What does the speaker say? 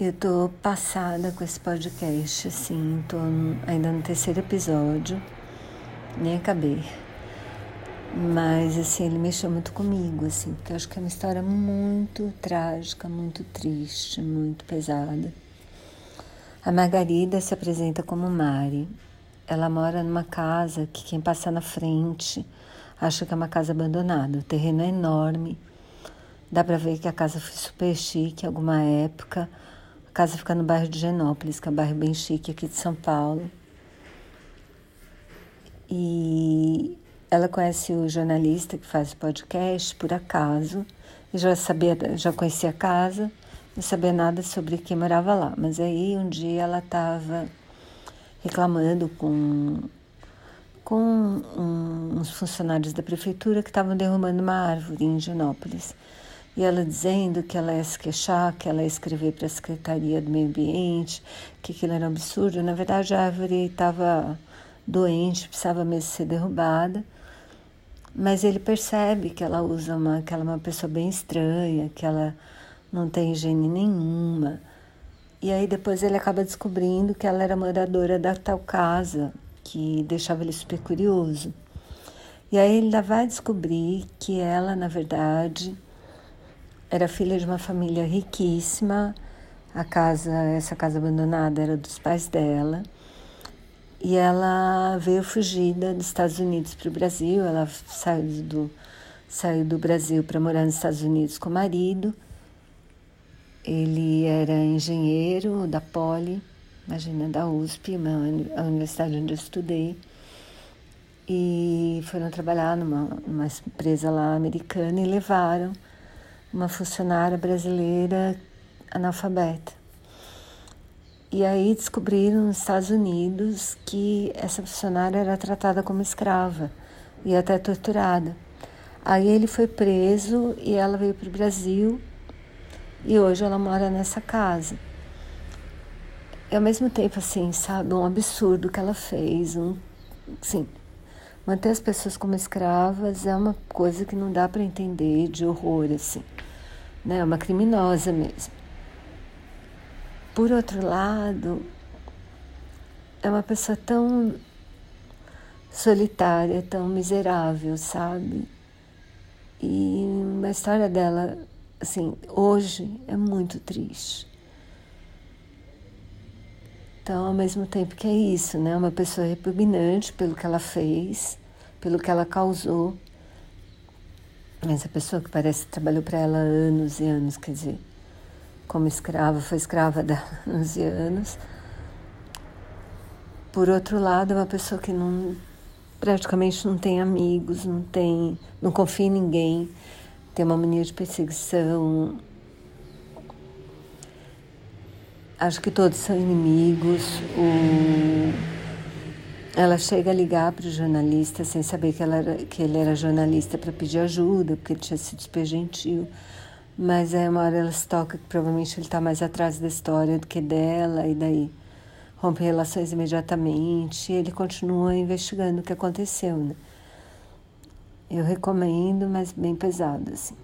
Eu tô passada com esse podcast, assim, tô ainda no terceiro episódio, nem acabei. Mas, assim, ele mexeu muito comigo, assim, porque eu acho que é uma história muito trágica, muito triste, muito pesada. A Margarida se apresenta como Mari. Ela mora numa casa que quem passa na frente acha que é uma casa abandonada. O terreno é enorme. Dá para ver que a casa foi super chique alguma época casa fica no bairro de Genópolis, que é um bairro bem chique aqui de São Paulo. E ela conhece o jornalista que faz o podcast por acaso. E já sabia, já conhecia a casa, não sabia nada sobre quem morava lá. Mas aí um dia ela estava reclamando com com uns funcionários da prefeitura que estavam derrubando uma árvore em Genópolis. E ela dizendo que ela ia se queixar, que ela ia escrever para a Secretaria do Meio Ambiente, que aquilo era um absurdo. Na verdade, a árvore estava doente, precisava mesmo ser derrubada. Mas ele percebe que ela usa uma, que ela é uma pessoa bem estranha, que ela não tem higiene nenhuma. E aí depois ele acaba descobrindo que ela era moradora da tal casa, que deixava ele super curioso. E aí ele vai descobrir que ela, na verdade, era filha de uma família riquíssima. A casa, essa casa abandonada era dos pais dela. E ela veio fugida dos Estados Unidos para o Brasil. Ela saiu do, saiu do Brasil para morar nos Estados Unidos com o marido. Ele era engenheiro da Poli, imagina, da USP, a universidade onde eu estudei. E foram trabalhar numa, numa empresa lá americana e levaram uma funcionária brasileira analfabeta. E aí descobriram nos Estados Unidos que essa funcionária era tratada como escrava e até torturada. Aí ele foi preso e ela veio para o Brasil e hoje ela mora nessa casa. E ao mesmo tempo, assim, sabe, um absurdo que ela fez, um, sim, manter as pessoas como escravas é uma coisa que não dá para entender de horror, assim né? Uma criminosa mesmo. Por outro lado, é uma pessoa tão solitária, tão miserável, sabe? E a história dela, assim, hoje é muito triste. Então, ao mesmo tempo que é isso, né? Uma pessoa repugnante pelo que ela fez, pelo que ela causou, essa pessoa que parece que trabalhou para ela anos e anos, quer dizer, como escrava, foi escrava dela anos e anos. Por outro lado, é uma pessoa que não praticamente não tem amigos, não tem, não confia em ninguém, tem uma mania de perseguição. Acho que todos são inimigos. O ela chega a ligar para o jornalista sem saber que, era, que ele era jornalista para pedir ajuda, porque ele tinha sido super gentil. Mas aí uma hora ela se toca que provavelmente ele está mais atrás da história do que dela, e daí rompe relações imediatamente. E ele continua investigando o que aconteceu. Né? Eu recomendo, mas bem pesado, assim.